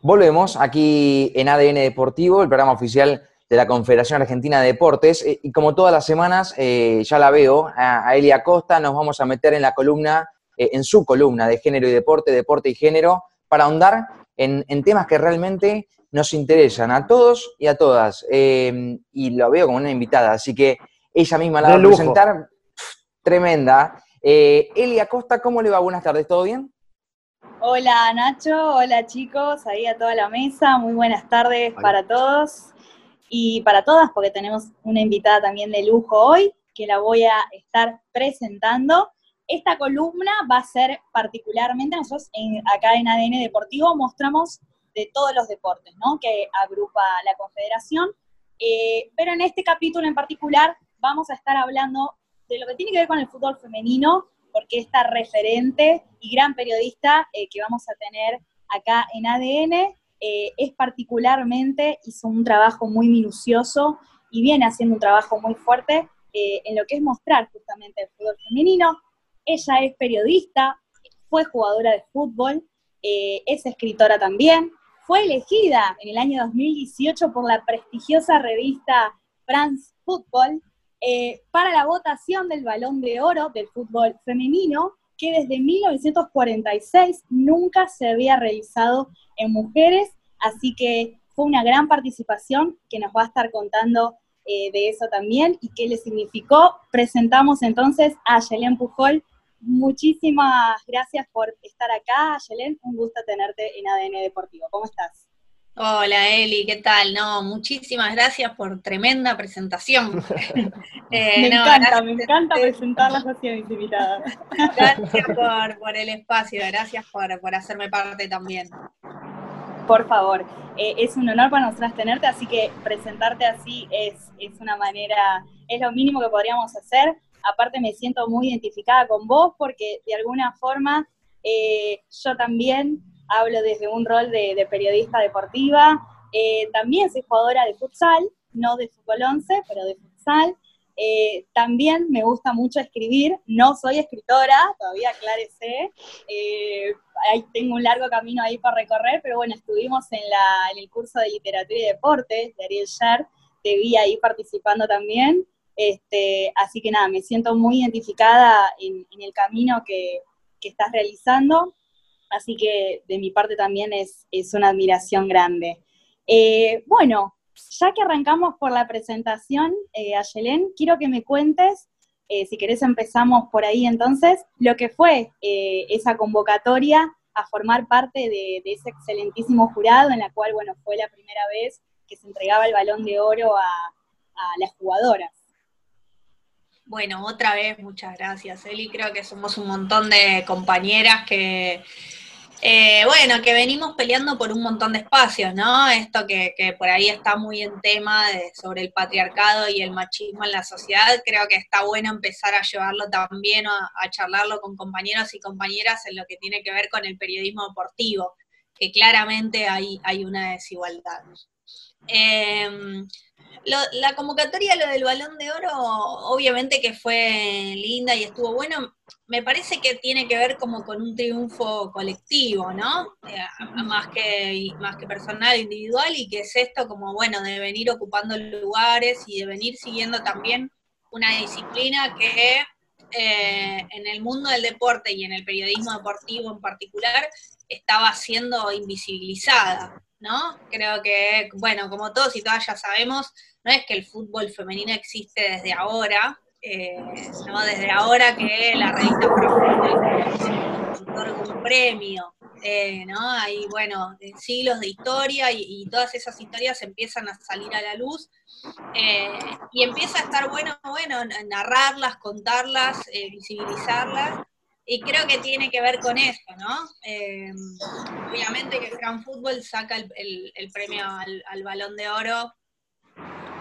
Volvemos aquí en ADN Deportivo, el programa oficial de la Confederación Argentina de Deportes. Eh, y como todas las semanas, eh, ya la veo, a, Elia Costa nos vamos a meter en la columna, eh, en su columna de género y deporte, deporte y género, para ahondar en, temas que realmente nos interesan a todos y a todas. y lo veo como una invitada, así que ella misma la va a presentar. tremenda. Elia Costa, ¿cómo le va? Buenas tardes, ¿todo bien? Hola Nacho, hola chicos, ahí a toda la mesa, muy buenas tardes para todos y para todas, porque tenemos una invitada también de lujo hoy, que la voy a estar presentando. Esta columna va a ser particularmente, nosotros acá en ADN Deportivo mostramos de todos los deportes, ¿no? Que agrupa la Confederación, eh, pero en este capítulo en particular vamos a estar hablando de lo que tiene que ver con el fútbol femenino, porque esta referente y gran periodista eh, que vamos a tener acá en ADN eh, es particularmente, hizo un trabajo muy minucioso y viene haciendo un trabajo muy fuerte eh, en lo que es mostrar justamente el fútbol femenino. Ella es periodista, fue jugadora de fútbol, es escritora también, fue elegida en el año 2018 por la prestigiosa revista France Football eh, para la votación del balón de oro del fútbol femenino, que desde 1946 nunca se había realizado en mujeres, así que fue una gran participación que nos va a estar contando eh, de eso también y qué le significó. Presentamos entonces a Yelén Pujol. Muchísimas gracias por estar acá, Yelén. Un gusto tenerte en ADN Deportivo. ¿Cómo estás? Hola Eli, ¿qué tal? No, muchísimas gracias por tremenda presentación. Eh, me encanta, me encanta presentarlas así a mis invitadas. Gracias por, el espacio, gracias por, hacerme parte también. Por favor, eh, es un honor para nosotras tenerte, así que presentarte así es, es una manera, es lo mínimo que podríamos hacer. Aparte me siento muy identificada con vos porque de alguna forma eh, yo también hablo desde un rol de, periodista deportiva. Eh, también soy jugadora de futsal, no de fútbol 11, pero de futsal. Eh, también me gusta mucho escribir, no soy escritora, todavía aclárese, eh, tengo un largo camino ahí para recorrer, pero bueno, estuvimos en, el curso de literatura y deportes de Ariel Sher, te vi ahí participando también, este, así que nada, me siento muy identificada en, el camino que, que estás realizando. Así que de mi parte también es, una admiración grande. Eh, bueno, ya que arrancamos por la presentación, eh, Ayelén, quiero que me cuentes, eh, si querés empezamos por ahí entonces, lo que fue eh, esa convocatoria a formar parte de, ese excelentísimo jurado en la cual, bueno, fue la primera vez que se entregaba el balón de oro a, a las jugadoras. Bueno, otra vez, muchas gracias, Eli. Creo que somos un montón de compañeras que, eh, bueno, que venimos peleando por un montón de espacios, ¿no? Esto que, por ahí está muy en tema sobre el patriarcado y el machismo en la sociedad, creo que está bueno empezar a llevarlo también, a, a charlarlo con compañeros y compañeras en lo que tiene que ver con el periodismo deportivo, que claramente hay, hay una desigualdad. Eh, la convocatoria, lo del balón de oro, obviamente que fue linda y estuvo bueno. Me parece que tiene que ver como con un triunfo colectivo, ¿no? Eh, más, que, más que personal, individual, y que es esto como, bueno, de venir ocupando lugares y de venir siguiendo también una disciplina que eh, en el mundo del deporte y en el periodismo deportivo en particular estaba siendo invisibilizada. ¿No? Creo que, bueno, como todos y todas ya sabemos, no es que el fútbol femenino existe desde ahora, eh, ¿no? Desde ahora que la revista otorga un premio, eh, ¿no? Hay, bueno, siglos de historia y, todas esas historias empiezan a salir a la luz eh, y empieza a estar bueno, bueno, narrarlas, contarlas, visibilizarlas y creo que tiene que ver con eso, ¿no? Eh, obviamente que Gran Fútbol saca el, premio al, Balón de Oro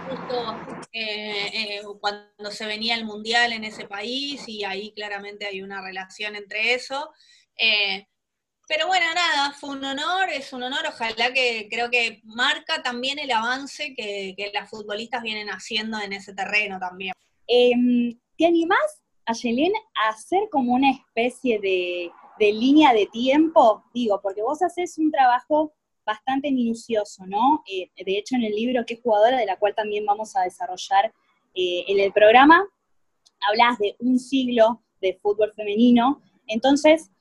justo eh, eh, cuando se venía el Mundial en ese país y ahí claramente hay una relación entre eso. pero bueno, nada, fue un honor, es un honor, ojalá que creo que marca también el avance que, que las futbolistas vienen haciendo en ese terreno también. Em, ¿Te animás a a hacer como una especie de, línea de tiempo, digo, porque vos haces un trabajo bastante minucioso, ¿no? Eh, de hecho, en el libro ¿Qué jugadora?, de la cual también vamos a desarrollar eh, en el programa, hablas de un siglo de fútbol femenino, entonces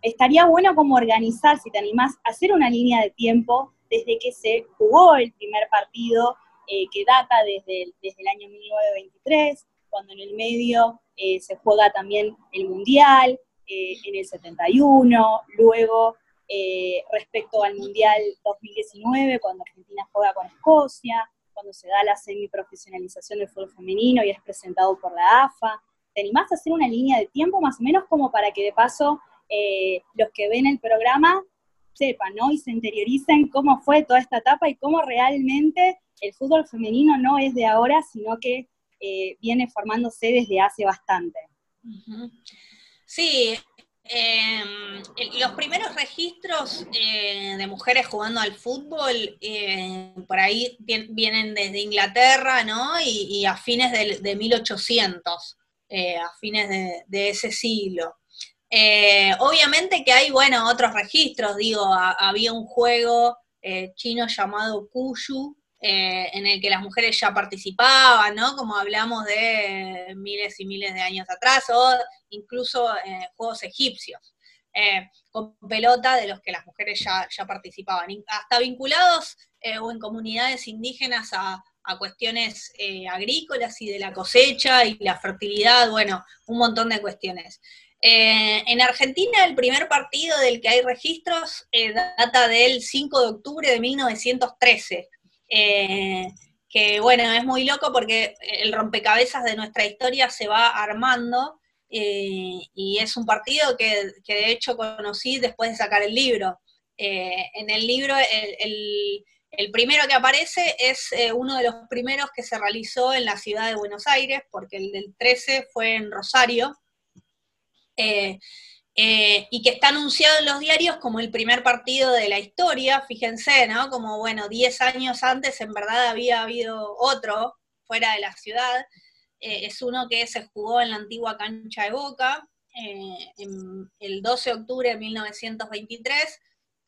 estaría bueno como organizar, si te animás, hacer una línea de tiempo desde que se jugó el primer partido, eh, que data desde el año 1923, cuando en el medio se juega también el Mundial, en el 71, luego eh, respecto al Mundial 2019, cuando Argentina juega con Escocia, cuando se da la semiprofesionalización del fútbol femenino y es presentado por la AFA. ¿Te animás a hacer una línea de tiempo más o menos como para que de paso eh, los que ven el programa sepan, ¿no? Y se interioricen cómo fue toda esta etapa y cómo realmente el fútbol femenino no es de ahora, sino que eh, viene formándose desde hace bastante. Sí, Em, los primeros registros eh, de mujeres jugando al fútbol eh, por ahí vienen desde Inglaterra, ¿no? Y, a fines de, 1800, eh, a fines de, ese siglo. obviamente que hay, bueno, otros registros, digo, había un juego chino llamado Kuyu, en el que las mujeres ya participaban, ¿no? Como hablamos de miles y miles de años atrás, o incluso eh, juegos egipcios, eh, con pelota de los que las mujeres ya, participaban, hasta vinculados eh, o en comunidades indígenas a, cuestiones agrícolas y de la cosecha y la fertilidad, bueno, un montón de cuestiones. en Argentina el primer partido del que hay registros data del 5 de octubre de 1913. Que bueno, es muy loco porque el rompecabezas de nuestra historia se va armando eh, y es un partido que, de hecho conocí después de sacar el libro. Eh, en el libro, el, primero que aparece es eh, uno de los primeros que se realizó en la ciudad de Buenos Aires, porque el del 13 fue en Rosario, y que está anunciado en los diarios como el primer partido de la historia, fíjense, ¿no? Como, bueno, 10 años antes en verdad había habido otro fuera de la ciudad. Eh, es uno que se jugó en la antigua cancha de Boca, eh, el 12 de octubre de 1923,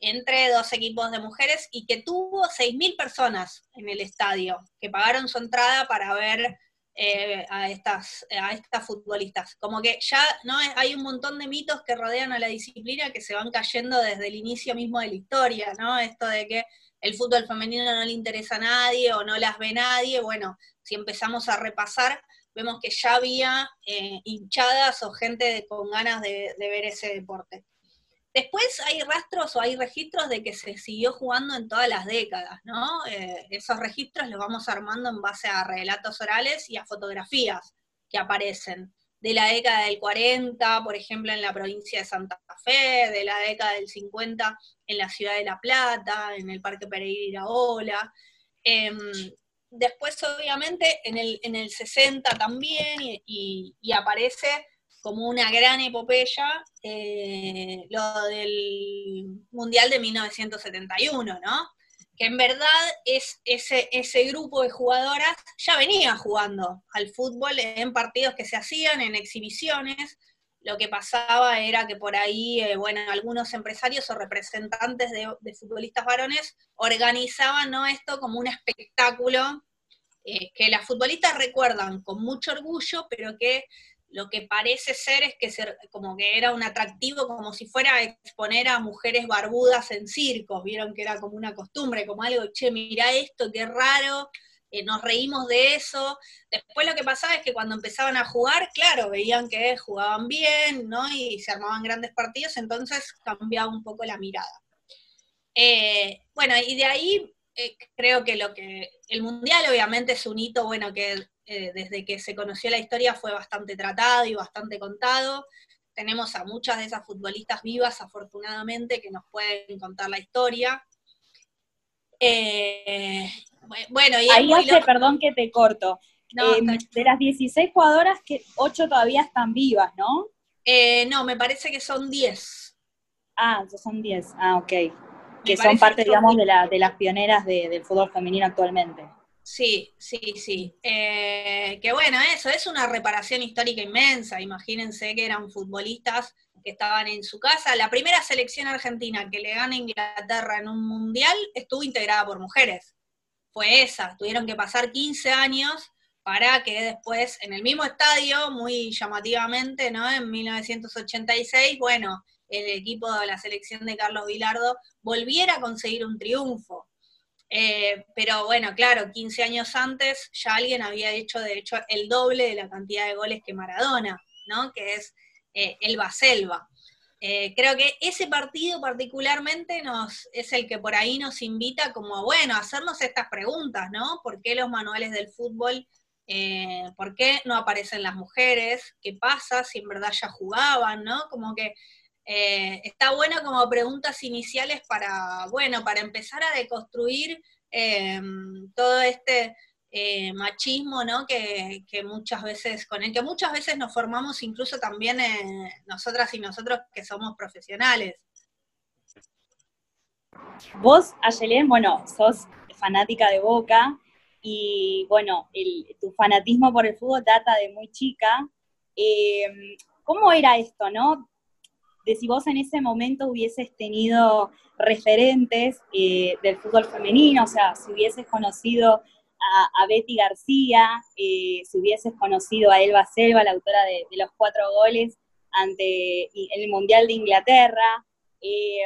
entre dos equipos de mujeres y que tuvo 6.000 personas en el estadio, que pagaron su entrada para ver eh, a, estas, a estas futbolistas. Como que ya no hay un montón de mitos que rodean a la disciplina que se van cayendo desde el inicio mismo de la historia, ¿no? Esto de que el fútbol femenino no le interesa a nadie o no las ve nadie, bueno, si empezamos a repasar, vemos que ya había eh, hinchadas o gente con ganas de, ver ese deporte. Después hay rastros o hay registros de que se siguió jugando en todas las décadas, ¿no? Eh, esos registros los vamos armando en base a relatos orales y a fotografías que aparecen. De la década del 40, por ejemplo, en la provincia de Santa Fe, de la década del 50 en la ciudad de La Plata, en el Parque Pereira Ola. Em, después, obviamente, en el, en el 60 también, y, aparece como una gran epopeya eh, lo del Mundial de 1971, ¿no? Que en verdad es ese, ese grupo de jugadoras ya venía jugando al fútbol en partidos que se hacían, en exhibiciones, lo que pasaba era que por ahí, eh, bueno, algunos empresarios o representantes de, futbolistas varones organizaban ¿no? esto como un espectáculo eh, que las futbolistas recuerdan con mucho orgullo, pero que lo que parece ser es que ser, como que era un atractivo, como si fuera a exponer a mujeres barbudas en circos, vieron que era como una costumbre, como algo, che, mira esto, qué raro, eh, nos reímos de eso. Después lo que pasaba es que cuando empezaban a jugar, claro, veían que jugaban bien, ¿no? Y se armaban grandes partidos, entonces cambiaba un poco la mirada. Eh, bueno, y de ahí eh, creo que lo que el mundial obviamente es un hito, bueno, que desde que se conoció la historia fue bastante tratado y bastante contado. Tenemos a muchas de esas futbolistas vivas, afortunadamente, que nos pueden contar la historia. Bueno, y ahí hace, perdón que te corto. Em, de las 16 jugadoras, que 8 todavía están vivas, ¿no? Eh, no, me parece que son 10. Ah, son 10. Ah, ok. que son parte, digamos, de, la, de, las pioneras del fútbol femenino actualmente. Sí, sí, sí. Eh, que bueno, eso es una reparación histórica inmensa. Imagínense que eran futbolistas que estaban en su casa. La primera selección argentina que le gana a Inglaterra en un mundial estuvo integrada por mujeres. Fue esa. Tuvieron que pasar 15 años para que después, en el mismo estadio, muy llamativamente, ¿no? En 1986, bueno, el equipo de la selección de Carlos Vilardo volviera a conseguir un triunfo. Eh, pero bueno, claro, 15 años antes ya alguien había hecho, de hecho, el doble de la cantidad de goles que Maradona, ¿no? Que es eh, Selva. Eh, creo que ese partido particularmente nos, es el que por ahí nos invita como, bueno, a hacernos estas preguntas, ¿no? ¿Por qué los manuales del fútbol, eh, por qué no aparecen las mujeres? ¿Qué pasa si en verdad ya jugaban, ¿no? Como que está bueno como preguntas iniciales para, bueno, para empezar a deconstruir todo este eh, machismo, ¿no? Que, muchas veces, con el que muchas veces nos formamos incluso también eh, nosotras y nosotros que somos profesionales. Vos, Ayelén, bueno, sos fanática de Boca y bueno, tu fanatismo por el fútbol data de muy chica. Eh, ¿Cómo era esto, no? De si vos en ese momento hubieses tenido referentes del fútbol femenino, o sea, si hubieses conocido a, Betty García, eh, si hubieses conocido a Elba Selva, la autora de, los cuatro goles ante el Mundial de Inglaterra, eh,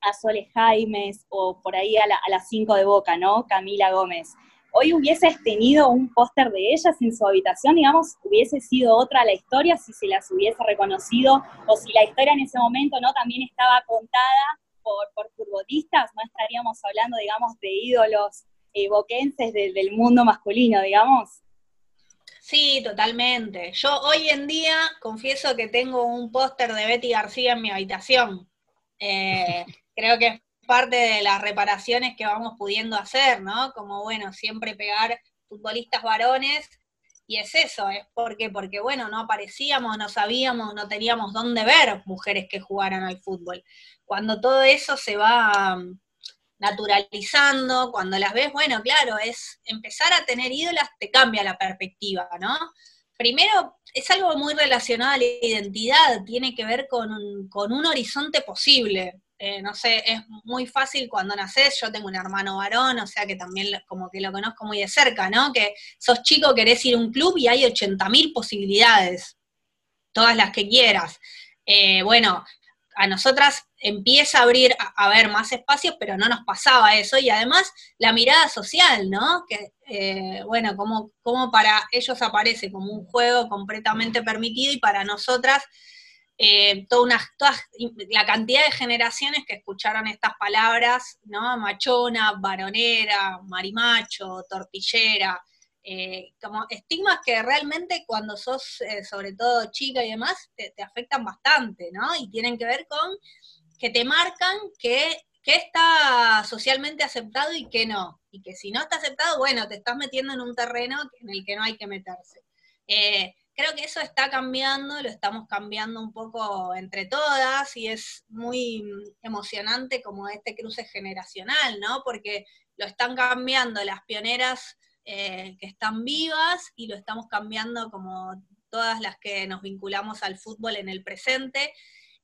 a Sole Jaimes o por ahí a, las cinco de Boca, ¿no? Camila Gómez. Hoy hubieses tenido un póster de ellas en su habitación, digamos, hubiese sido otra la historia si se las hubiese reconocido o si la historia en ese momento, ¿no? También estaba contada por, por futbolistas, no estaríamos hablando, digamos, de ídolos boquenses del mundo masculino, digamos. Sí, totalmente. Yo hoy en día confieso que tengo un póster de Betty García en mi habitación. Eh, creo que parte de las reparaciones que vamos pudiendo hacer, ¿no? Como, bueno, siempre pegar futbolistas varones. Y es eso, es porque, porque, bueno, no aparecíamos, no sabíamos, no teníamos dónde ver mujeres que jugaran al fútbol. Cuando todo eso se va naturalizando, cuando las ves, bueno, claro, es empezar a tener ídolas, te cambia la perspectiva, ¿no? Primero, es algo muy relacionado a la identidad, tiene que ver con un, horizonte posible. Eh, no sé, es muy fácil cuando naces, yo tengo un hermano varón, o sea que también como que lo conozco muy de cerca, ¿no? Que sos chico, querés ir a un club y hay 80.000 posibilidades, todas las que quieras. Eh, bueno, a nosotras empieza a abrir, a, ver más espacios, pero no nos pasaba eso. Y además la mirada social, ¿no? Que, eh, bueno, como, como para ellos aparece como un juego completamente permitido y para nosotras eh, toda una, la cantidad de generaciones que escucharon estas palabras, ¿no? Machona, varonera, marimacho, tortillera, eh, como estigmas que realmente cuando sos, eh, sobre todo chica y demás, te, afectan bastante, ¿no? Y tienen que ver con que te marcan que, está socialmente aceptado y que no. Y que si no está aceptado, bueno, te estás metiendo en un terreno en el que no hay que meterse. Creo que eso está cambiando, lo estamos cambiando un poco entre todas y es muy emocionante como este cruce generacional, ¿no? Porque lo están cambiando las pioneras eh, que están vivas y lo estamos cambiando como todas las que nos vinculamos al fútbol en el presente.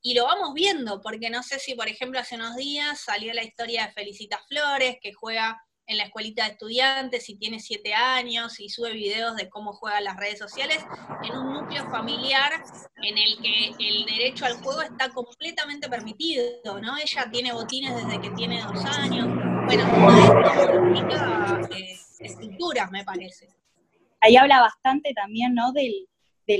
Y lo vamos viendo, porque no sé si, por ejemplo, hace unos días salió la historia de Felicita Flores, que juega en la escuelita de estudiantes y tiene siete años y sube videos de cómo juega las redes sociales en un núcleo familiar en el que el derecho al juego está completamente permitido, ¿no? Ella tiene botines desde que tiene dos años. Bueno, esto eh, estructuras, me parece. Ahí habla bastante también, ¿no? Del,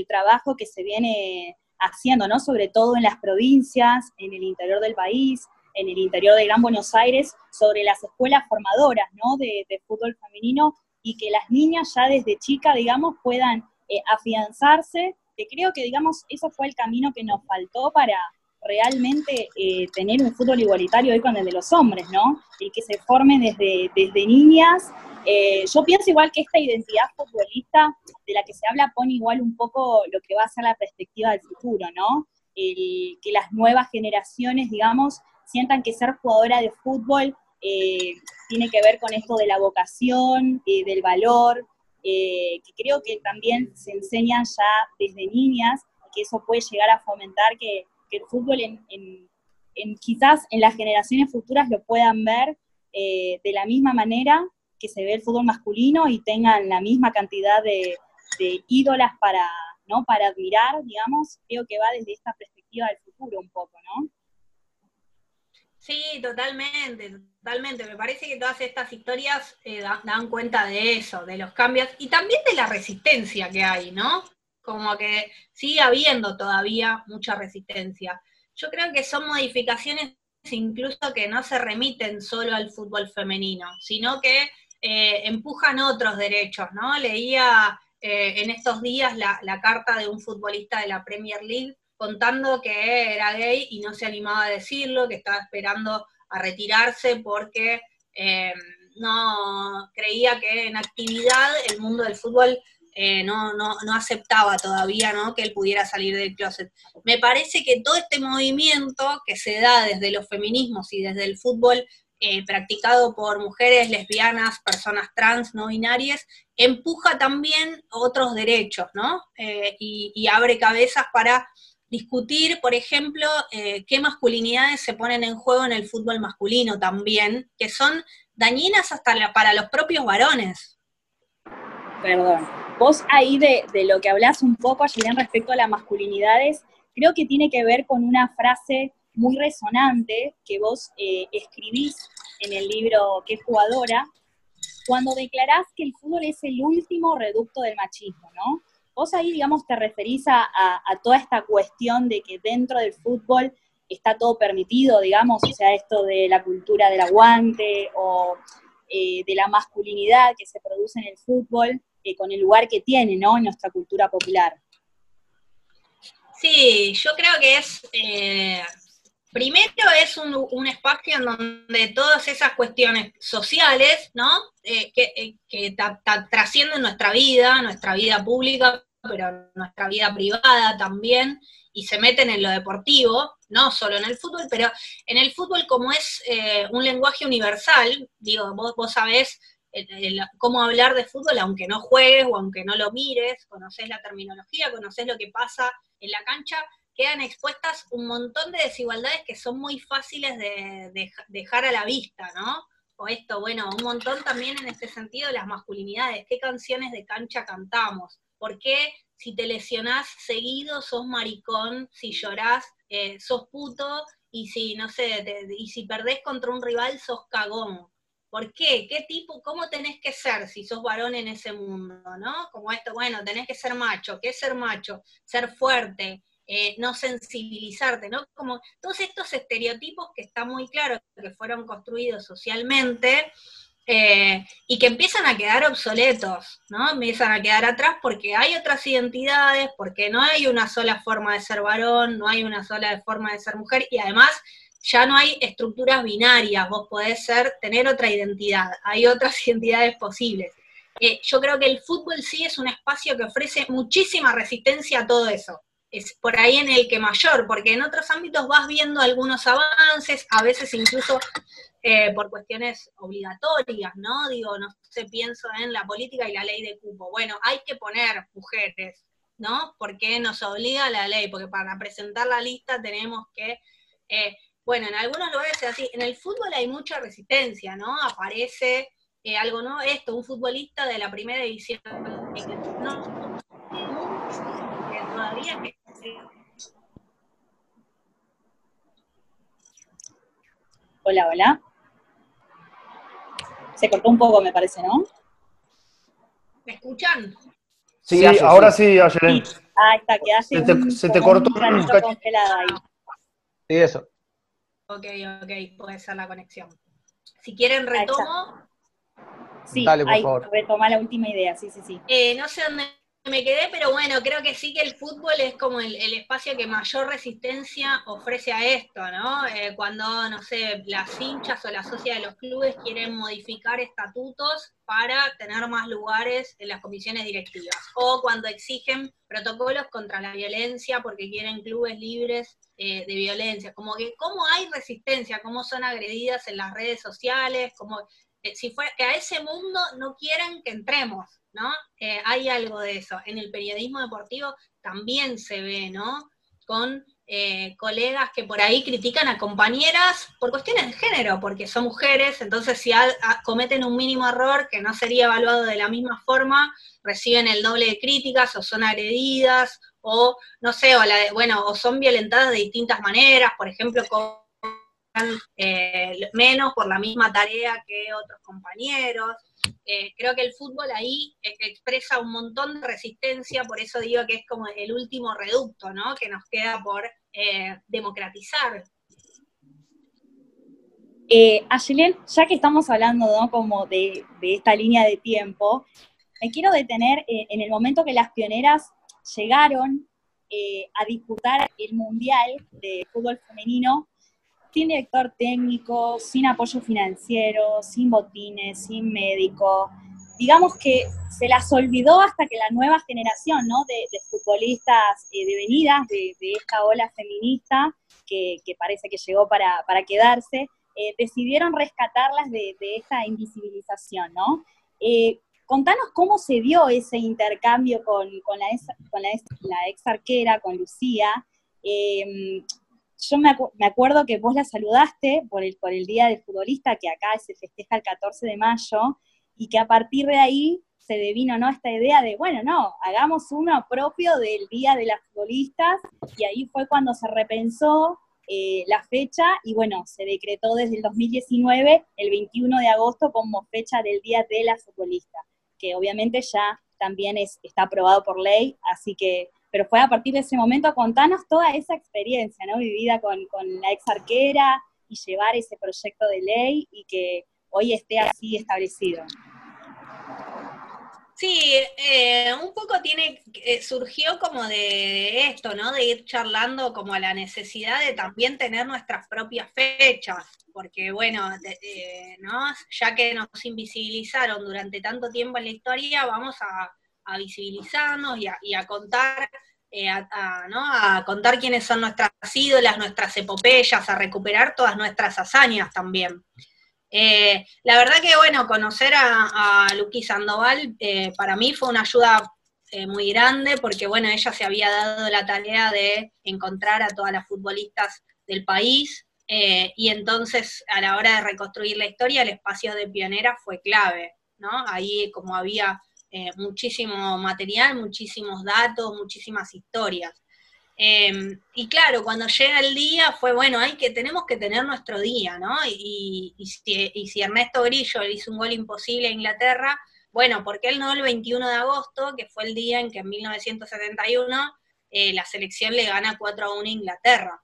trabajo que se viene haciendo, ¿no? Sobre todo en las provincias, en el interior del país, en el interior de Gran Buenos Aires, sobre las escuelas formadoras, ¿no? De, fútbol femenino y que las niñas ya desde chica, digamos, puedan eh, afianzarse, que creo que, digamos, eso fue el camino que nos faltó para, realmente eh, tener un fútbol igualitario hoy con el de los hombres, ¿no? El que se forme desde, desde niñas. Eh, yo pienso igual que esta identidad futbolista de la que se habla pone igual un poco lo que va a ser la perspectiva del futuro, ¿no? El, que las nuevas generaciones, digamos, sientan que ser jugadora de fútbol eh, tiene que ver con esto de la vocación, del valor, que creo que también se enseñan ya desde niñas que eso puede llegar a fomentar que, el fútbol en, quizás en las generaciones futuras lo puedan ver eh, de la misma manera que se ve el fútbol masculino y tengan la misma cantidad de, de ídolas para, ¿no? para admirar, digamos, creo que va desde esta perspectiva del futuro un poco, ¿no? Sí, totalmente, totalmente. Me parece que todas estas historias eh, dan cuenta de eso, de los cambios y también de la resistencia que hay, ¿no? Como que sigue habiendo todavía mucha resistencia. Yo creo que son modificaciones incluso que no se remiten solo al fútbol femenino, sino que eh, empujan otros derechos, ¿no? Leía eh, en estos días la, la carta de un futbolista de la Premier League contando que era gay y no se animaba a decirlo, que estaba esperando a retirarse porque eh, no creía que en actividad el mundo del fútbol eh, no, no, no, aceptaba todavía ¿no? que él pudiera salir del closet. Me parece que todo este movimiento que se da desde los feminismos y desde el fútbol eh, practicado por mujeres lesbianas, personas trans, no binarias, empuja también otros derechos, ¿no? y, y abre cabezas para discutir, por ejemplo, eh, qué masculinidades se ponen en juego en el fútbol masculino también, que son dañinas hasta para los propios varones. Perdón. Vos ahí de, lo que hablas un poco, en respecto a las masculinidades, creo que tiene que ver con una frase muy resonante que vos eh, escribís en el libro Qué jugadora, cuando declarás que el fútbol es el último reducto del machismo, ¿no? Vos ahí, digamos, te referís a, toda esta cuestión de que dentro del fútbol está todo permitido, digamos, o sea, esto de la cultura del aguante o eh, de la masculinidad que se produce en el fútbol, eh, con el lugar que tiene, ¿no?, en nuestra cultura popular. Sí, yo creo que es, eh, primero es un, espacio en donde todas esas cuestiones sociales, ¿no?, que, que trascienden nuestra vida, nuestra vida pública, pero nuestra vida privada también, y se meten en lo deportivo, no solo en el fútbol, pero en el fútbol como es eh, un lenguaje universal, digo, vos, vos sabés cómo hablar de fútbol aunque no juegues o aunque no lo mires, conoces la terminología, conoces lo que pasa en la cancha, quedan expuestas un montón de desigualdades que son muy fáciles de dejar a la vista, ¿no? O esto, bueno, un montón también en este sentido las masculinidades, qué canciones de cancha cantamos, ¿Por qué si te lesionás seguido sos maricón, si llorás eh, sos puto y si, no sé, y si perdés contra un rival sos cagón? ¿Por qué? ¿Qué tipo, cómo tenés que ser si sos varón en ese mundo, no? Como esto, bueno, tenés que ser macho. ¿Qué ser macho? Ser fuerte, eh, no sensibilizarte, ¿no? Como todos estos estereotipos que está muy claro que fueron construidos socialmente, eh, y que empiezan a quedar obsoletos, ¿no? Empiezan a quedar atrás porque hay otras identidades, porque no hay una sola forma de ser varón, no hay una sola forma de ser mujer, y además ya no hay estructuras binarias, vos podés ser, tener otra identidad, hay otras identidades posibles. Eh, yo creo que el fútbol sí es un espacio que ofrece muchísima resistencia a todo eso. Es por ahí en el que mayor, porque en otros ámbitos vas viendo algunos avances, a veces incluso eh, por cuestiones obligatorias, ¿no? Digo, no sé, pienso en la política y la ley de cupo. Bueno, hay que poner mujeres, ¿no? Porque nos obliga la ley, porque para presentar la lista tenemos que... Eh, bueno, en algunos lugares es así. En el fútbol hay mucha resistencia, ¿no? Aparece eh, algo, ¿no? Esto, un futbolista de la primera división. No, todavía Hola, hola. Se cortó un poco, me parece, ¿no? ¿Me escuchan? Sí, ahora sí, Ayelen. Ah, está, quedaste se te, se te cortó un, un congelada ahí. Sí, eso. Ok, ok, puede ser la conexión. Si quieren retomo. Sí, Dale, por ahí, favor. retoma la última idea, sí, sí, sí. Eh, no sé dónde me quedé, pero bueno, creo que sí que el fútbol es como el, espacio que mayor resistencia ofrece a esto, ¿no? Eh, cuando, no sé, las hinchas o la sociedad de los clubes quieren modificar estatutos para tener más lugares en las comisiones directivas, o cuando exigen protocolos contra la violencia porque quieren clubes libres eh, de violencia, como que cómo hay resistencia, cómo son agredidas en las redes sociales, como eh, si fuera que a ese mundo no quieren que entremos, ¿no? Eh, hay algo de eso. En el periodismo deportivo también se ve, ¿no? Con eh, colegas que por ahí critican a compañeras por cuestiones de género, porque son mujeres, entonces si cometen un mínimo error que no sería evaluado de la misma forma, reciben el doble de críticas o son agredidas o no sé, o la bueno, o son violentadas de distintas maneras, por ejemplo, con eh, menos por la misma tarea que otros compañeros. Eh, creo que el fútbol ahí eh, expresa un montón de resistencia, por eso digo que es como el último reducto, ¿no? Que nos queda por democratizar. Eh, ya que estamos hablando, ¿no? Como de, esta línea de tiempo, me quiero detener en el momento que las pioneras llegaron a disputar el Mundial de Fútbol Femenino sin director técnico, sin apoyo financiero, sin botines, sin médico. Digamos que se las olvidó hasta que la nueva generación ¿no? de, futbolistas eh, devenidas de, esta ola feminista, que, parece que llegó para, quedarse, eh, decidieron rescatarlas de, esta invisibilización. ¿no? Eh, contanos cómo se dio ese intercambio con, la, ex, arquera, con Lucía yo me, acuerdo que vos la saludaste por el, Día del Futbolista, que acá se festeja el 14 de mayo, y que a partir de ahí se devino ¿no? esta idea de, bueno, no, hagamos uno propio del Día de las Futbolistas, y ahí fue cuando se repensó eh, la fecha, y bueno, se decretó desde el 2019, el 21 de agosto, como fecha del Día de la Futbolista, que obviamente ya también es, está aprobado por ley, así que pero fue a partir de ese momento, contanos toda esa experiencia, ¿no? Vivida con, la ex arquera y llevar ese proyecto de ley y que hoy esté así establecido. Sí, eh, un poco tiene, eh, surgió como de esto, ¿no? De ir charlando como a la necesidad de también tener nuestras propias fechas, porque bueno, ¿no? Ya que nos invisibilizaron durante tanto tiempo en la historia, vamos a, visibilizarnos y a contar eh, a, contar quiénes son nuestras ídolas, nuestras epopeyas, a recuperar todas nuestras hazañas también. Eh, la verdad que, bueno, conocer a, a Luqui Sandoval eh, para mí fue una ayuda muy grande porque, bueno, ella se había dado la tarea de encontrar a todas las futbolistas del país y entonces a la hora de reconstruir la historia el espacio de pionera fue clave, ¿no? Ahí como había eh, muchísimo material, muchísimos datos, muchísimas historias. Em, y claro, cuando llega el día fue, bueno, hay que, tenemos que tener nuestro día, ¿no? Y, si, Ernesto Grillo le hizo un gol imposible a Inglaterra, bueno, ¿por qué él no el 21 de agosto, que fue el día en que en 1971 eh, la selección le gana 4 a 1 a Inglaterra?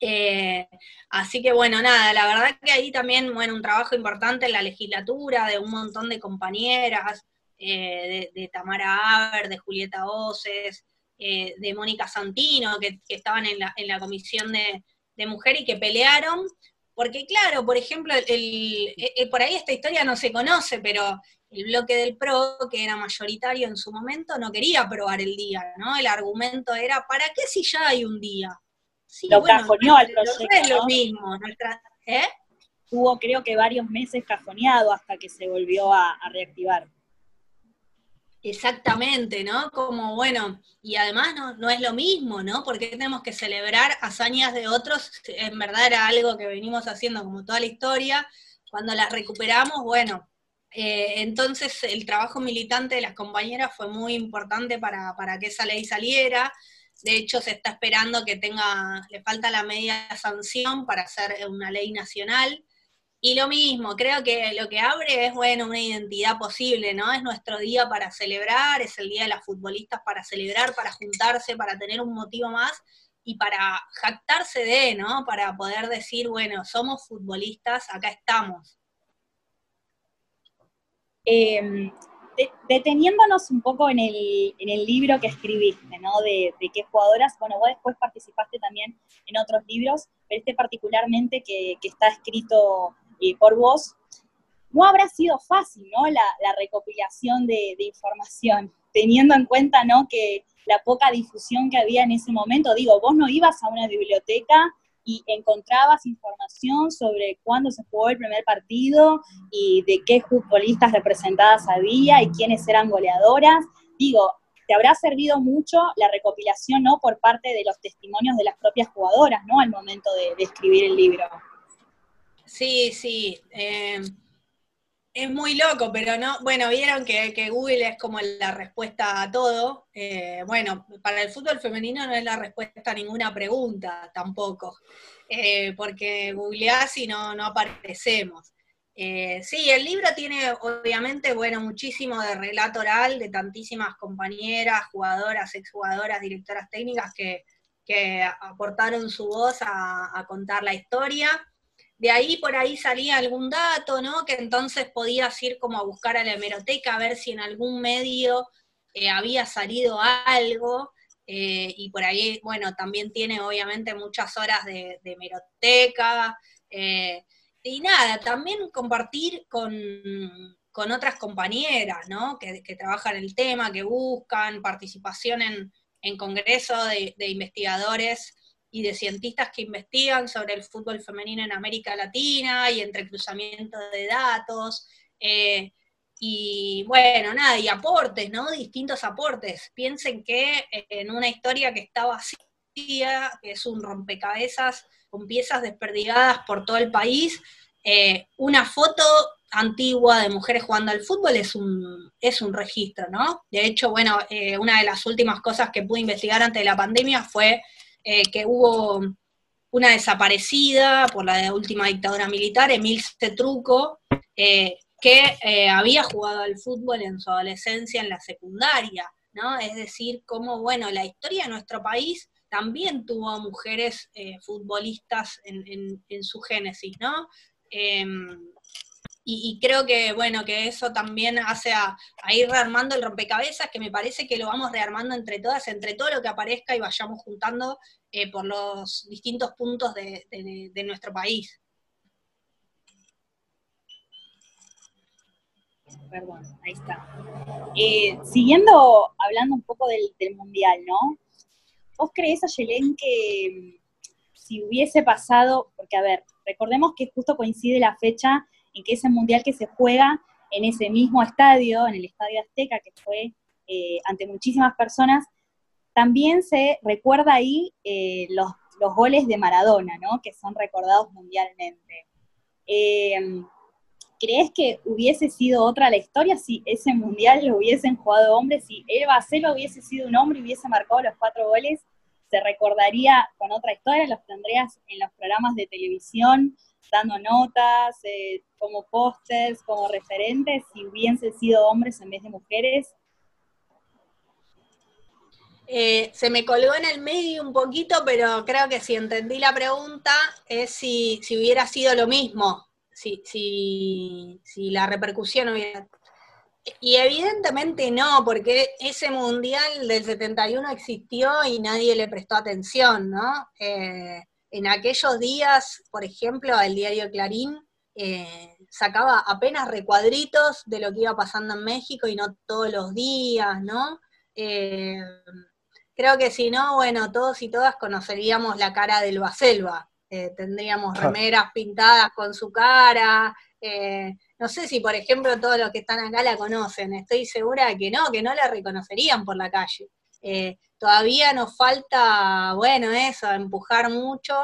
Eh, así que bueno, nada, la verdad que ahí también, bueno, un trabajo importante en la legislatura de un montón de compañeras, eh, de, Tamara Aber, de Julieta Oces, eh, de Mónica Santino, que, estaban en la, en la comisión de, mujer y que pelearon, porque claro, por ejemplo, el, por ahí esta historia no se conoce, pero el bloque del PRO, que era mayoritario en su momento, no quería aprobar el día, ¿no? El argumento era, ¿para qué si ya hay un día? Sí, lo cajoneó al proyecto, es lo mismo. Nuestra, ¿eh? Tuvo creo que varios meses cajoneado hasta que se volvió a reactivar. Exactamente, ¿no? Como, bueno, y además no, es lo mismo, ¿no? Porque tenemos que celebrar hazañas de otros, en verdad era algo que venimos haciendo como toda la historia, cuando las recuperamos, bueno, eh, entonces el trabajo militante de las compañeras fue muy importante para, para que esa ley saliera, de hecho se está esperando que tenga, le falta la media sanción para hacer una ley nacional, y lo mismo, creo que lo que abre es, bueno, una identidad posible, ¿no? Es nuestro día para celebrar, es el día de las futbolistas para celebrar, para juntarse, para tener un motivo más y para jactarse de, ¿no? Para poder decir, bueno, somos futbolistas, acá estamos. Em, deteniéndonos un poco en el, en el, libro que escribiste, ¿no? De, qué jugadoras, bueno, vos después participaste también en otros libros, pero este particularmente que está escrito por vos, no habrá sido fácil, ¿no? La, recopilación de, información, teniendo en cuenta, ¿no? Que la poca difusión que había en ese momento, digo, vos no ibas a una biblioteca y encontrabas información sobre cuándo se jugó el primer partido y de qué futbolistas representadas había y quiénes eran goleadoras. Digo, te habrá servido mucho la recopilación, ¿no? Por parte de los testimonios de las propias jugadoras, ¿no? Al momento de, escribir el libro. Sí, sí. Eh, es muy loco, pero no, bueno, vieron que, Google es como la respuesta a todo. Eh, bueno, para el fútbol femenino no es la respuesta a ninguna pregunta tampoco, eh, porque googleás y no, no aparecemos. Sí, el libro tiene obviamente, bueno, muchísimo de relato oral de tantísimas compañeras, jugadoras, exjugadoras, directoras técnicas que, aportaron su voz a, a contar la historia de ahí por ahí salía algún dato, ¿no? Que entonces podías ir como a buscar a la hemeroteca a ver si en algún medio eh, había salido algo. Eh, y por ahí, bueno, también tiene obviamente muchas horas de, hemeroteca. Eh, y nada, también compartir con, otras compañeras, ¿no? Que, trabajan el tema, que buscan participación en, en congresos de, de investigadores y de cientistas que investigan sobre el fútbol femenino en América Latina y entre cruzamiento de datos. Eh, y bueno, nada, y aportes, ¿no? Distintos aportes. Piensen que en una historia que está vacía, que es un rompecabezas con piezas desperdigadas por todo el país, eh, una foto antigua de mujeres jugando al fútbol es un, es un registro, ¿no? De hecho, bueno, eh, una de las últimas cosas que pude investigar antes de la pandemia fue eh, que hubo una desaparecida por la última dictadura militar, Emil Cetruco, eh, que eh, había jugado al fútbol en su adolescencia en la secundaria, ¿no? Es decir, como, bueno, la historia de nuestro país también tuvo mujeres futbolistas en, en, su génesis, ¿no? Y, creo que, bueno, que eso también hace a, ir rearmando el rompecabezas, que me parece que lo vamos rearmando entre todas, entre todo lo que aparezca y vayamos juntando eh, por los distintos puntos de, nuestro país. Perdón, ahí está. Eh, siguiendo hablando un poco del, Mundial, ¿no? ¿Vos crees, Ayelén, que mm, si hubiese pasado, porque a ver, recordemos que justo coincide la fecha en que ese mundial que se juega en ese mismo estadio, en el Estadio Azteca, que fue eh, ante muchísimas personas, también se recuerda ahí eh, los, goles de Maradona, ¿no? Que son recordados mundialmente. Eh, ¿Crees que hubiese sido otra la historia si ese mundial lo hubiesen jugado hombres? Si El Bacelo hubiese sido un hombre y hubiese marcado los cuatro goles, se recordaría con otra historia, los tendrías en los programas de televisión, dando notas, eh, como pósters, como referentes, si hubiesen sido hombres en vez de mujeres? Eh, se me colgó en el medio un poquito, pero creo que si entendí la pregunta es si, hubiera sido lo mismo, si, si, si la repercusión hubiera... Y evidentemente no, porque ese mundial del 71 existió y nadie le prestó atención, ¿no? Eh, en aquellos días, por ejemplo, el diario Clarín eh, sacaba apenas recuadritos de lo que iba pasando en México y no todos los días, ¿no? Eh, creo que si no, bueno, todos y todas conoceríamos la cara del Baselva. Eh, tendríamos remeras pintadas con su cara. No sé si, por ejemplo, todos los que están acá la conocen. Estoy segura que no, que no la reconocerían por la calle. Todavía nos falta, bueno, eso, empujar mucho,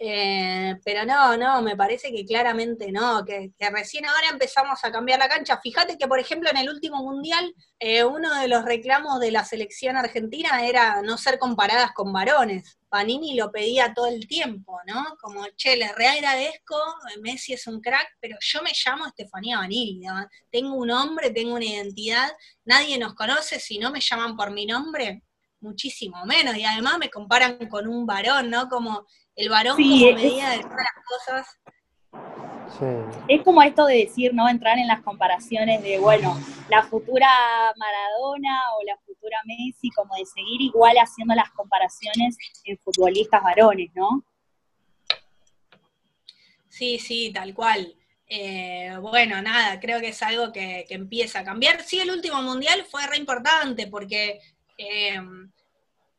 eh, pero no, no, me parece que claramente no, que, recién ahora empezamos a cambiar la cancha. Fíjate que, por ejemplo, en el último mundial, eh, uno de los reclamos de la selección argentina era no ser comparadas con varones. Panini lo pedía todo el tiempo, ¿no? Como, che, le reagradezco, Messi es un crack, pero yo me llamo Estefanía Vanini, tengo un nombre, tengo una identidad, nadie nos conoce, si no me llaman por mi nombre, muchísimo menos, y además me comparan con un varón, ¿no? Como el varón como medida de todas las cosas. Es como esto de decir, ¿no? Entrar en las comparaciones de, bueno, la futura Maradona o la futura Messi, como de seguir igual haciendo las comparaciones en futbolistas varones, ¿no? Sí, sí, tal cual. Eh, bueno, nada, creo que es algo que, empieza a cambiar. Sí, el último mundial fue re importante porque Em,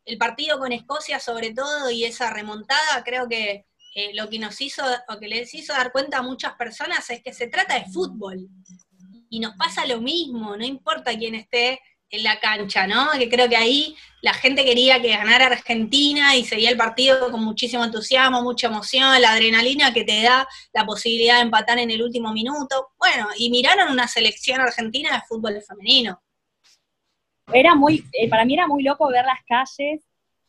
el partido con Escocia sobre todo y esa remontada, creo que eh, lo que nos hizo, o que les hizo dar cuenta a muchas personas es que se trata de fútbol. Y nos pasa lo mismo, no importa quién esté en la cancha, ¿no? Que creo que ahí la gente quería que ganara Argentina y seguía el partido con muchísimo entusiasmo, mucha emoción, la adrenalina que te da la posibilidad de empatar en el último minuto. Bueno, y miraron una selección argentina de fútbol femenino. Era muy, eh, para mí era muy loco ver las calles,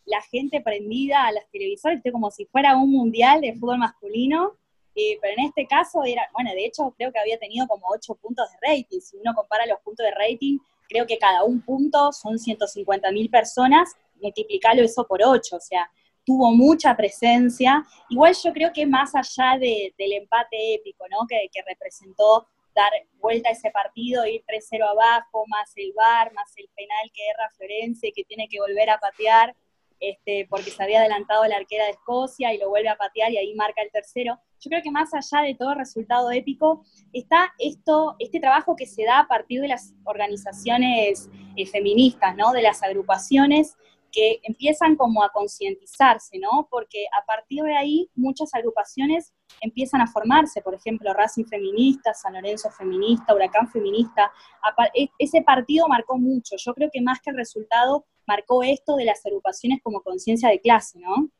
la gente prendida a las televisores, como si fuera un mundial de fútbol masculino. Eh, pero en este caso era, bueno, de hecho creo que había tenido como 8 puntos de rating. Si uno compara los puntos de rating, creo que cada un punto son 150 mil personas, multiplicarlo eso por 8, o sea, tuvo mucha presencia. Igual yo creo que más allá del empate épico, ¿no? Que, que, representó dar vuelta a ese partido, ir 3-0 abajo, más el VAR, más el penal que erra Florencia, que tiene que volver a patear, este, porque se había adelantado la arquera de Escocia y lo vuelve a patear y ahí marca el tercero. Yo creo que más allá de todo resultado épico, está esto, este trabajo que se da a partir de las organizaciones eh, feministas, ¿no? de las agrupaciones que empiezan como a concientizarse, ¿no? Porque a partir de ahí muchas agrupaciones empiezan a formarse, por ejemplo, Racing Feminista, San Lorenzo Feminista, Huracán Feminista. E, ese partido marcó mucho. Yo creo que más que el resultado, marcó esto de las agrupaciones como conciencia de clase, ¿no?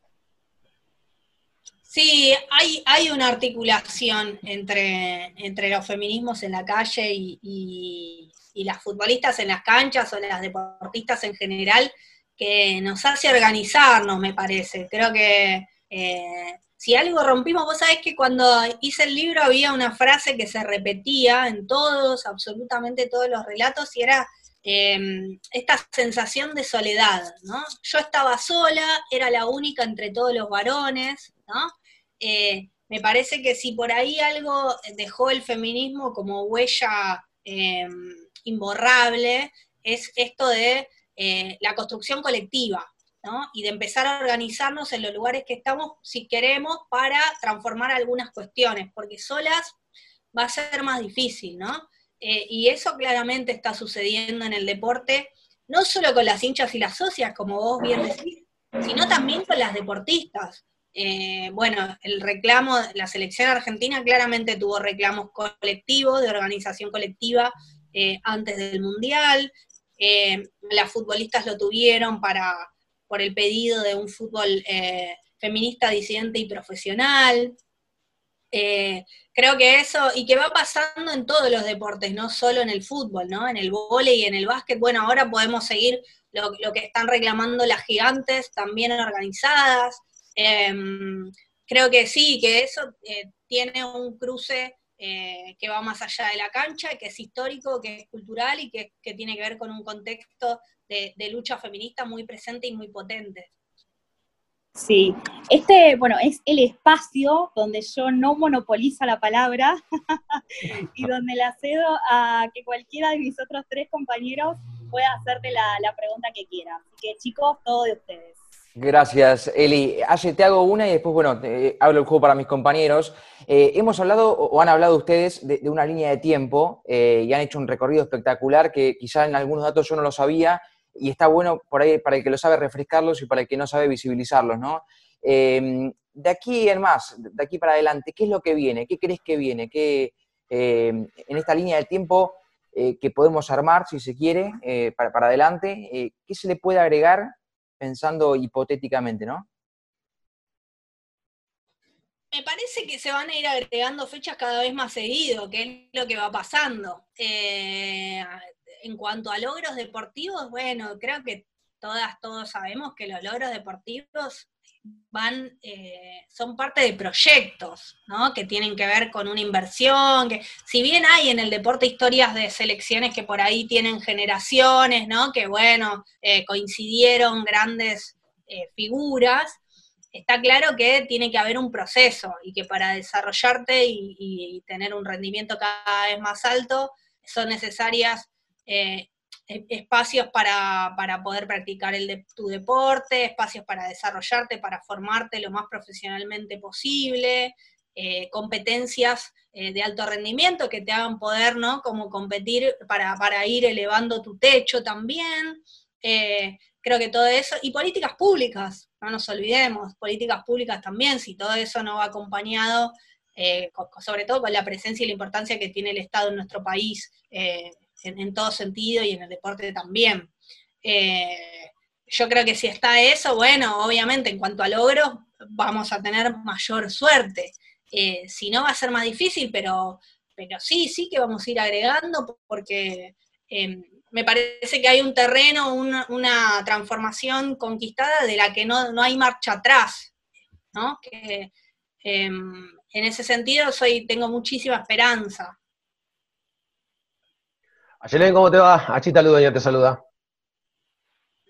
Sí, hay, hay una articulación entre, entre los feminismos en la calle y, las futbolistas en las canchas o las deportistas en general que nos hace organizarnos, me parece. Creo que eh, si algo rompimos, vos sabés que cuando hice el libro había una frase que se repetía en todos, absolutamente todos los relatos, y era Em, esta sensación de soledad, ¿no? Yo estaba sola, era la única entre todos los varones, ¿no? Eh, me parece que si por ahí algo dejó el feminismo como huella em, imborrable, es esto de eh, la construcción colectiva, ¿no? Y de empezar a organizarnos en los lugares que estamos, si queremos, para transformar algunas cuestiones, porque solas va a ser más difícil, ¿no? Eh, y eso claramente está sucediendo en el deporte, no solo con las hinchas y las socias, como vos bien decís, sino también con las deportistas. Eh, bueno, el reclamo, la selección argentina claramente tuvo reclamos colectivos, de organización colectiva eh, antes del Mundial, las futbolistas lo tuvieron para, por el pedido de un fútbol feminista, disidente y profesional. Creo que eso, y que va pasando en todos los deportes, no solo en el fútbol, ¿no? En el vóley y en el básquet, bueno, ahora podemos seguir lo, que están reclamando las gigantes, también organizadas. Em, creo que sí, que eso eh, tiene un cruce eh, que va más allá de la cancha, que es histórico, que es cultural y que, tiene que ver con un contexto de lucha feminista muy presente y muy potente. Sí, este, bueno, es el espacio donde yo no monopolizo la palabra y donde la cedo a que cualquiera de mis otros tres compañeros pueda hacerte la, pregunta que quiera. Así que chicos, todo de ustedes. Gracias, Eli. Te hago una y después, bueno, hablo el juego para mis compañeros. Eh, hemos hablado, o han hablado ustedes, de, una línea de tiempo eh, y han hecho un recorrido espectacular que quizá en algunos datos yo no lo sabía y está bueno por ahí para el que lo sabe refrescarlos y para el que no sabe visibilizarlos, ¿no? Em, de aquí en más, de aquí para adelante, ¿qué es lo que viene? ¿Qué crees que viene? ¿Qué, em, en esta línea de tiempo eh, que podemos armar, si se quiere, eh, para, para, adelante, eh, ¿qué se le puede agregar pensando hipotéticamente, ¿no? Me parece que se van a ir agregando fechas cada vez más seguido, que es lo que va pasando en cuanto a logros deportivos, bueno, creo que todas, todos sabemos que los logros deportivos van, eh, son parte de proyectos, ¿no? Que tienen que ver con una inversión, que si bien hay en el deporte historias de selecciones que por ahí tienen generaciones, ¿no? Que bueno, eh, coincidieron grandes eh, figuras, está claro que tiene que haber un proceso y que para desarrollarte y tener un rendimiento cada vez más alto son necesarias eh, e, espacios para, poder practicar tu deporte, espacios para desarrollarte, para formarte lo más profesionalmente posible, eh, competencias eh, de alto rendimiento que te hagan poder, ¿no? Como competir para, ir elevando tu techo también. Creo que todo eso, y políticas públicas, no nos olvidemos, políticas públicas también, si todo eso no va acompañado, sobre todo con la presencia y la importancia que tiene el Estado en nuestro país, eh, en, todo sentido y en el deporte también. yo creo que si está eso, bueno, obviamente en cuanto a logros, vamos a tener mayor suerte. si no, va a ser más difícil, pero, pero sí, sí que vamos a ir agregando porque em, me parece que hay un terreno, una, transformación conquistada de la que no, hay marcha atrás, ¿no? Que, em, en ese sentido soy, tengo muchísima esperanza. Ayelen, ¿cómo te va? Achita Ludoña te saluda.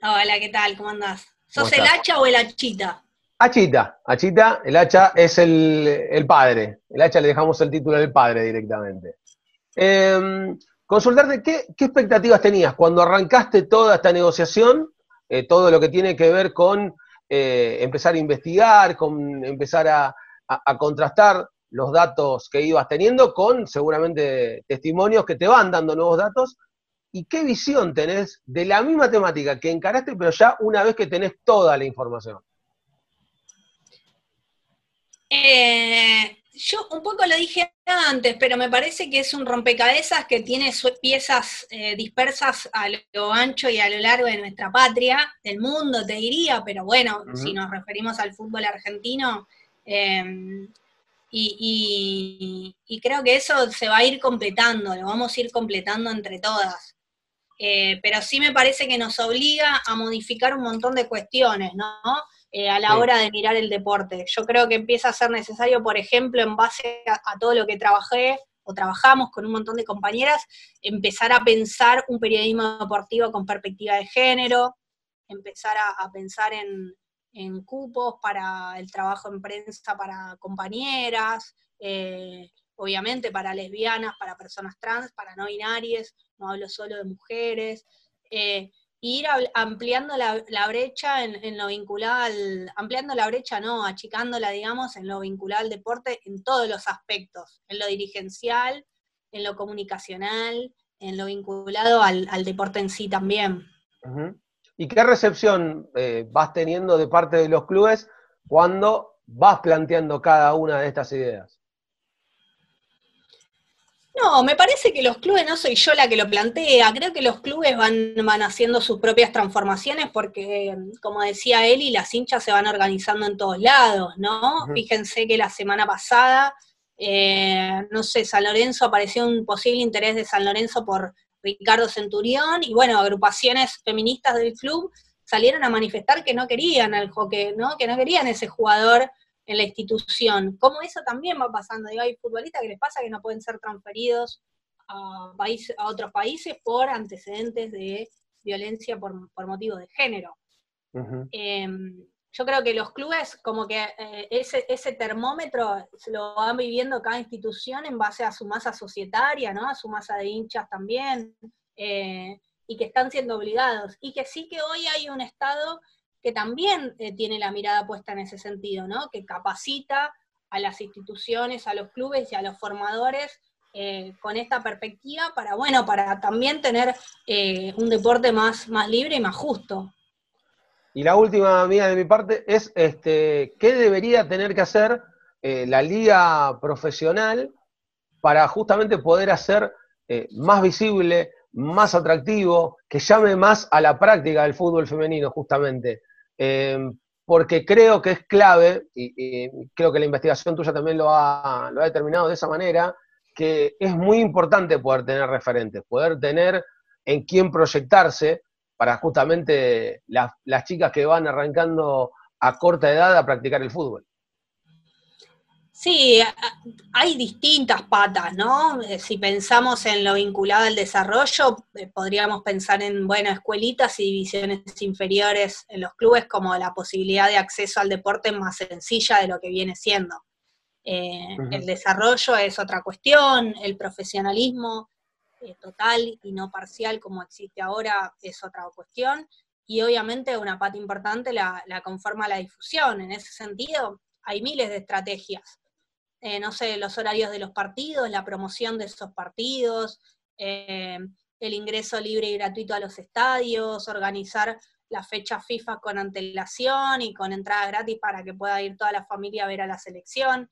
Hola, ¿qué tal? ¿Cómo andás? ¿Sos el hacha o el hachita? Achita, Achita, el hacha es el, padre. El hacha le dejamos el título del padre directamente. Eh, Consultarte, ¿qué, expectativas tenías cuando arrancaste toda esta negociación, eh, todo lo que tiene que ver con eh, empezar a investigar, con empezar a, contrastar los datos que ibas teniendo con seguramente testimonios que te van dando nuevos datos? ¿Y qué visión tenés de la misma temática que encaraste, pero ya una vez que tenés toda la información? Eh, yo un poco lo dije antes, pero me parece que es un rompecabezas que tiene piezas eh, dispersas a lo ancho y a lo largo de nuestra patria, del mundo, te diría, pero bueno, si nos referimos al fútbol argentino, em, y, creo que eso se va a ir completando, lo vamos a ir completando entre todas. Eh, pero sí me parece que nos obliga a modificar un montón de cuestiones, ¿no? Eh, a la hora de mirar el deporte. Yo creo que empieza a ser necesario, por ejemplo, en base a, todo lo que trabajé o trabajamos con un montón de compañeras, empezar a pensar un periodismo deportivo con perspectiva de género, empezar a, pensar en, cupos para el trabajo en prensa para compañeras, eh, obviamente para lesbianas, para personas trans, para no binarias, no hablo solo de mujeres. Eh, ir ampliando la, brecha en, lo vinculado al, ampliando la brecha, no, achicándola, digamos, en lo vinculado al deporte en todos los aspectos, en lo dirigencial, en lo comunicacional, en lo vinculado al, deporte en sí también. ¿Y qué recepción eh, vas teniendo de parte de los clubes cuando vas planteando cada una de estas ideas? No, me parece que los clubes, no soy yo la que lo plantea, creo que los clubes van, van haciendo sus propias transformaciones porque, como decía Eli, las hinchas se van organizando en todos lados, ¿no? Fíjense que la semana pasada, eh, no sé, San Lorenzo apareció un posible interés de San Lorenzo por Ricardo Centurión y bueno, agrupaciones feministas del club salieron a manifestar que no querían al hockey, ¿no? Que no querían ese jugador en la institución. ¿Cómo eso también va pasando? Digo, hay futbolistas que les pasa que no pueden ser transferidos a, a otros países por antecedentes de violencia por, motivos de género. Em, yo creo que los clubes, como que eh, ese, termómetro lo van viviendo cada institución en base a su masa societaria, ¿no? A su masa de hinchas también, eh, y que están siendo obligados. Y que sí que hoy hay un Estado que también eh, tiene la mirada puesta en ese sentido, ¿no? Que capacita a las instituciones, a los clubes y a los formadores eh, con esta perspectiva para, bueno, para también tener un deporte más, más libre y más justo. Y la última mía de mi parte es, este, ¿qué debería tener que hacer la liga profesional para justamente poder hacer más visible, más atractivo, que llame más a la práctica del fútbol femenino, justamente. Em, porque creo que es clave, y, creo que la investigación tuya también lo ha, determinado de esa manera, que es muy importante poder tener referentes, poder tener en quién proyectarse para justamente las chicas que van arrancando a corta edad a practicar el fútbol. Sí, hay distintas patas, ¿no? Eh, si pensamos en lo vinculado al desarrollo, eh, podríamos pensar en, bueno, escuelitas y divisiones inferiores en los clubes como la posibilidad de acceso al deporte más sencilla de lo que viene siendo. Eh, el desarrollo es otra cuestión, el profesionalismo total y no parcial como existe ahora es otra cuestión, y obviamente una pata importante la conforma la difusión. En ese sentido, hay miles de estrategias eh, no sé, los horarios de los partidos, la promoción de esos partidos, eh, el ingreso libre y gratuito a los estadios, organizar la fecha FIFA con antelación y con entrada gratis para que pueda ir toda la familia a ver a la selección.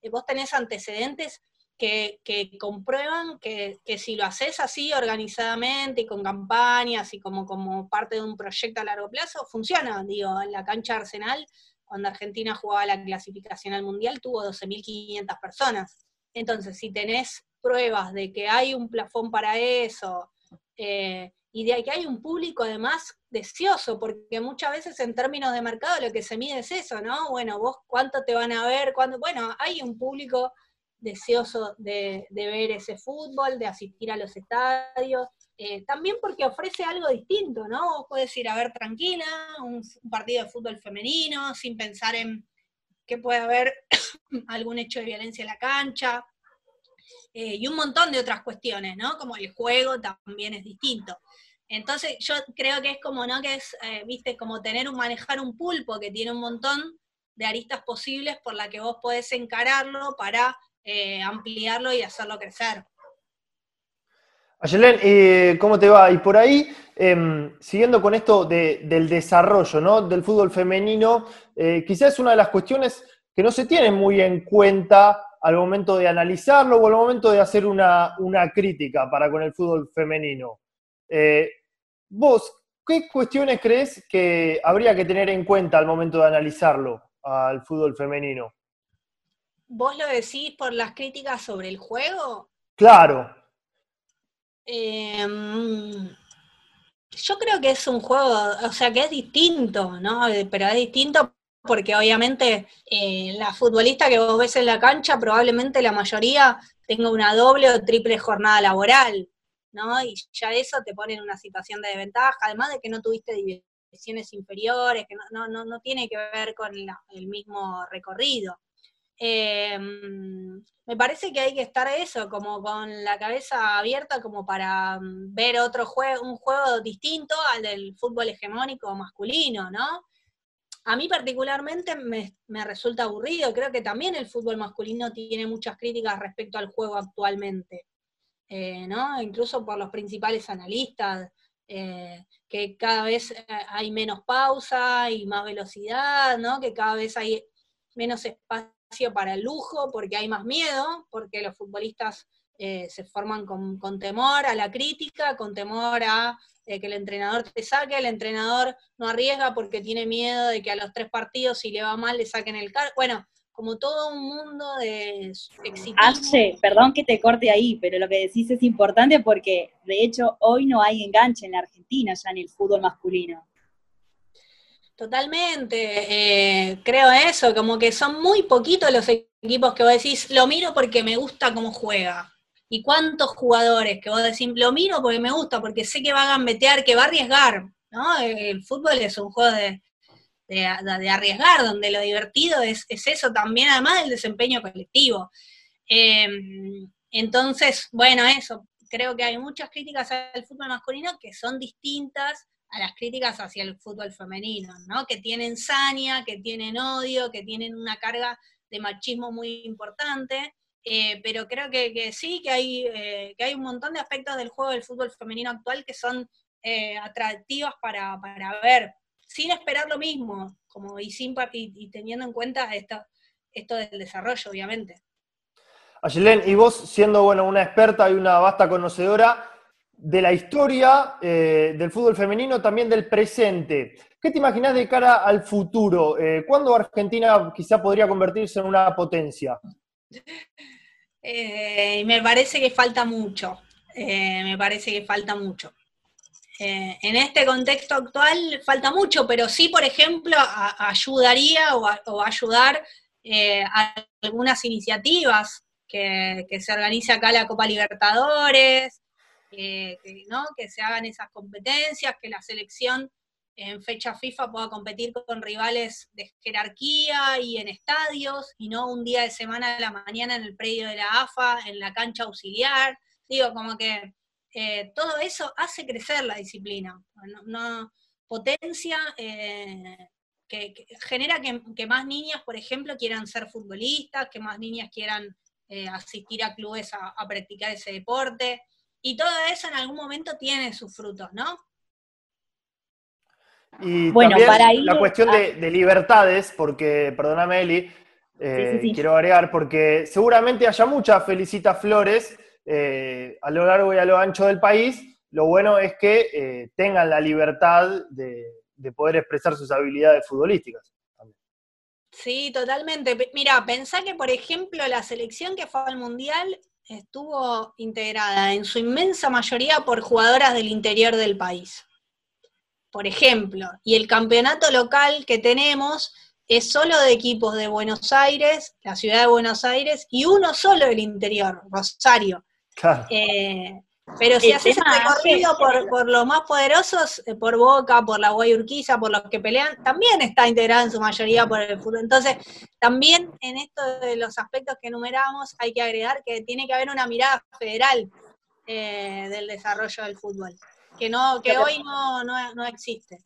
Eh, vos tenés antecedentes que, comprueban que, si lo haces así organizadamente y con campañas y como, como parte de un proyecto a largo plazo, funciona. Digo, en la cancha Arsenal, cuando Argentina jugaba la clasificación al Mundial, tuvo 12.500 personas. Entonces, si tenés pruebas de que hay un plafón para eso, eh, y de que hay un público además deseoso, porque muchas veces en términos de mercado lo que se mide es eso, ¿no? Bueno, vos cuánto te van a ver, cuándo, bueno, hay un público deseoso de, ver ese fútbol, de asistir a los estadios, eh, también porque ofrece algo distinto, ¿no? Vos podés ir a ver tranquila un, partido de fútbol femenino, sin pensar en que puede haber algún hecho de violencia en la cancha, eh, y un montón de otras cuestiones, ¿no? Como el juego también es distinto. Entonces yo creo que es como, ¿no? Que es, eh, viste, como tener un, manejar un pulpo que tiene un montón de aristas posibles por la que vos podés encararlo para eh, ampliarlo y hacerlo crecer. Ayelen, ¿cómo te va? Y por ahí, em, siguiendo con esto del desarrollo ¿no? del fútbol femenino, quizás es una de las cuestiones que no se tienen muy en cuenta al momento de analizarlo o al momento de hacer una, crítica para con el fútbol femenino. Eh, vos, ¿qué cuestiones crees que habría que tener en cuenta al momento de analizarlo al fútbol femenino? ¿Vos lo decís por las críticas sobre el juego? Claro. Em, yo creo que es un juego, o sea, que es distinto, ¿no? Pero es distinto porque obviamente eh, la futbolista que vos ves en la cancha, probablemente la mayoría tenga una doble o triple jornada laboral. ¿no? Y ya eso te pone en una situación de desventaja, además de que no tuviste divisiones inferiores, que no, no, no tiene que ver con el mismo recorrido. Em, me parece que hay que estar eso, como con la cabeza abierta, como para mm, ver otro juego, un juego distinto al del fútbol hegemónico masculino, ¿no? A mí particularmente me, me, resulta aburrido, creo que también el fútbol masculino tiene muchas críticas respecto al juego actualmente. Eh, ¿no? incluso por los principales analistas, eh, que cada vez eh, hay menos pausa y más velocidad, ¿no? que cada vez hay menos espacio para el lujo, porque hay más miedo, porque los futbolistas se forman con, temor a la crítica, con temor a que el entrenador te saque, el entrenador no arriesga porque tiene miedo de que a los tres partidos, si le va mal, le saquen el cargo. Bueno, como todo un mundo de Aye, perdón que te corte ahí, pero lo que decís es importante porque de hecho hoy no hay enganche en la Argentina ya en el fútbol masculino. Totalmente, eh, creo eso, como que son muy poquitos los equipos que vos decís, lo miro porque me gusta cómo juega. ¿Y cuántos jugadores que vos decís, lo miro porque me gusta, porque sé que va a gambetear, que va a arriesgar? ¿no? El fútbol es un juego de, de, arriesgar, donde lo divertido es, eso también, además del desempeño colectivo. Em, entonces, bueno, eso, creo que hay muchas críticas al fútbol masculino que son distintas a las críticas hacia el fútbol femenino, ¿no? Que tienen saña, que tienen odio, que tienen una carga de machismo muy importante, eh, pero creo que, sí, que hay, eh, que hay un montón de aspectos del juego del fútbol femenino actual que son eh, atractivos para, para ver, sin esperar lo mismo, como y, sin, y, teniendo en cuenta esto, esto del desarrollo, obviamente. Ayelen, y vos siendo bueno, una experta y una vasta conocedora de la historia eh, del fútbol femenino, también del presente, ¿qué te imaginás de cara al futuro? Eh, ¿Cuándo Argentina quizá podría convertirse en una potencia? Eh, me parece que falta mucho, me parece que falta mucho. En este contexto actual falta mucho, pero sí, por ejemplo, ayudaría o, ayudar a algunas iniciativas que, se organice acá la Copa Libertadores, que, que se hagan esas competencias, que la selección en fecha FIFA pueda competir con rivales de jerarquía y en estadios, y no un día de semana a la mañana en el predio de la AFA, en la cancha auxiliar. Digo, como que eh, todo eso hace crecer la disciplina, no, potencia, eh, que, genera que, más niñas, por ejemplo, quieran ser futbolistas, que más niñas quieran eh, asistir a clubes a, practicar ese deporte. Y todo eso en algún momento tiene sus frutos, ¿no? Y bueno, para la cuestión de, libertades, porque, perdóname Eli, eh, quiero agregar, porque seguramente haya muchas felicitas flores eh, a lo largo y a lo ancho del país. Lo bueno es que eh, tengan la libertad de, poder expresar sus habilidades futbolísticas. Sí, totalmente. Mira, pensá que, por ejemplo, la selección que fue al Mundial estuvo integrada en su inmensa mayoría por jugadoras del interior del país por ejemplo, y el campeonato local que tenemos es solo de equipos de Buenos Aires, la ciudad de Buenos Aires, y uno solo del interior, Rosario. Eh, pero si haces el recorrido por, los más poderosos, eh, por Boca, por la Guayurquiza, por los que pelean, también está integrado en su mayoría por el fútbol. Entonces, también en esto de los aspectos que enumeramos, hay que agregar que tiene que haber una mirada federal eh, del desarrollo del fútbol que no que hoy no, no, existe.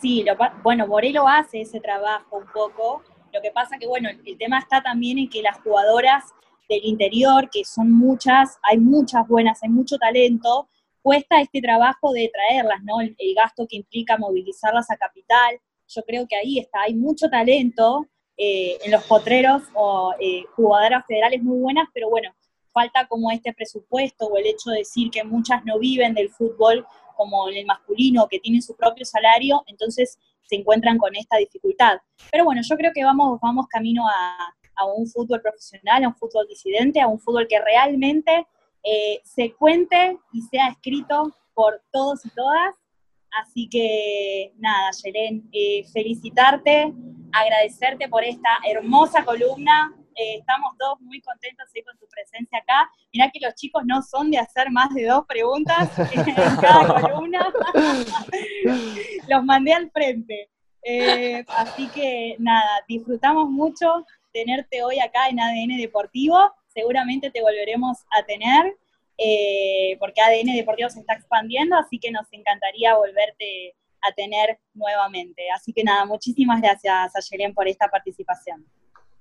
Sí, lo, bueno, Borelo hace ese trabajo un poco. Lo que pasa que, bueno, el, tema está también en que las jugadoras del interior, que son muchas, hay muchas buenas, hay mucho talento, cuesta este trabajo de traerlas, ¿no? El, gasto que implica movilizarlas a capital. Yo creo que ahí está, hay mucho talento eh, en los potreros o eh, jugadoras federales muy buenas, pero bueno, falta como este presupuesto o el hecho de decir que muchas no viven del fútbol como en el masculino, que tienen su propio salario, entonces se encuentran con esta dificultad. Pero bueno, yo creo que vamos, vamos camino a, un fútbol profesional, a un fútbol disidente, a un fútbol que realmente eh, se cuente y sea escrito por todos y todas. Así que nada, Yelén, eh, felicitarte, agradecerte por esta hermosa columna, eh, estamos todos muy contentos con tu presencia acá. Mirá que los chicos no son de hacer más de dos preguntas en cada columna. los mandé al frente. Eh, así que nada, disfrutamos mucho tenerte hoy acá en ADN Deportivo. Seguramente te volveremos a tener. Eh, porque ADN Deportivo se está expandiendo, así que nos encantaría volverte a tener nuevamente. Así que nada, muchísimas gracias, Ayelen, por esta participación.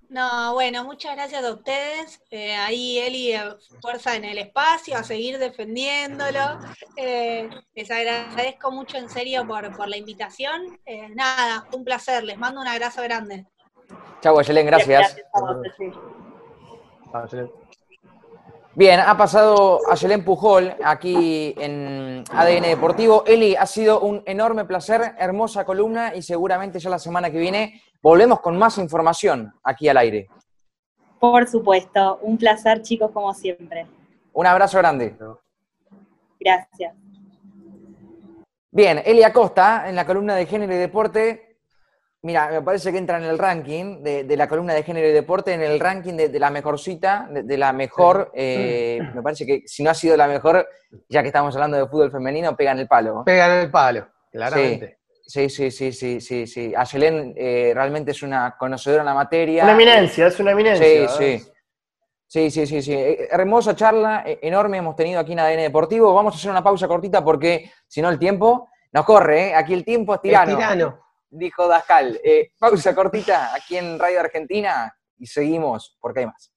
No, bueno, muchas gracias a ustedes. Eh, ahí Eli, eh, fuerza en el espacio, a seguir defendiéndolo. Les agradezco mucho en serio por, la invitación. nada, un placer. Les mando un abrazo grande. Chau, Ayelen, gracias. Bien, ha pasado Ayelen Pujol aquí en ADN Deportivo. Eli, ha sido un enorme placer, hermosa columna y seguramente ya la semana que viene Volvemos con más información aquí al aire. Por supuesto, un placer chicos como siempre. Un abrazo grande. Gracias. Bien, Elia Costa, en la columna de género y deporte, mira, me parece que entra en el ranking de, la columna de género y deporte, en el ranking de, la mejor cita, de, la mejor, eh, me parece que si no ha sido la mejor, ya que estamos hablando de fútbol femenino, pega en el palo. Pega en el palo, claramente. Sí, sí, sí, sí, sí, sí. Ayelen eh, realmente es una conocedora en la materia. Una eminencia, es una eminencia. Sí, sí. Sí, sí, sí, sí. Eh, hermosa charla, eh, enorme hemos tenido aquí en ADN Deportivo. Vamos a hacer una pausa cortita porque si no el tiempo nos corre, ¿eh? Aquí el tiempo es tirano. Es tirano. Dijo Dascal. pausa cortita aquí en Radio Argentina y seguimos porque hay más.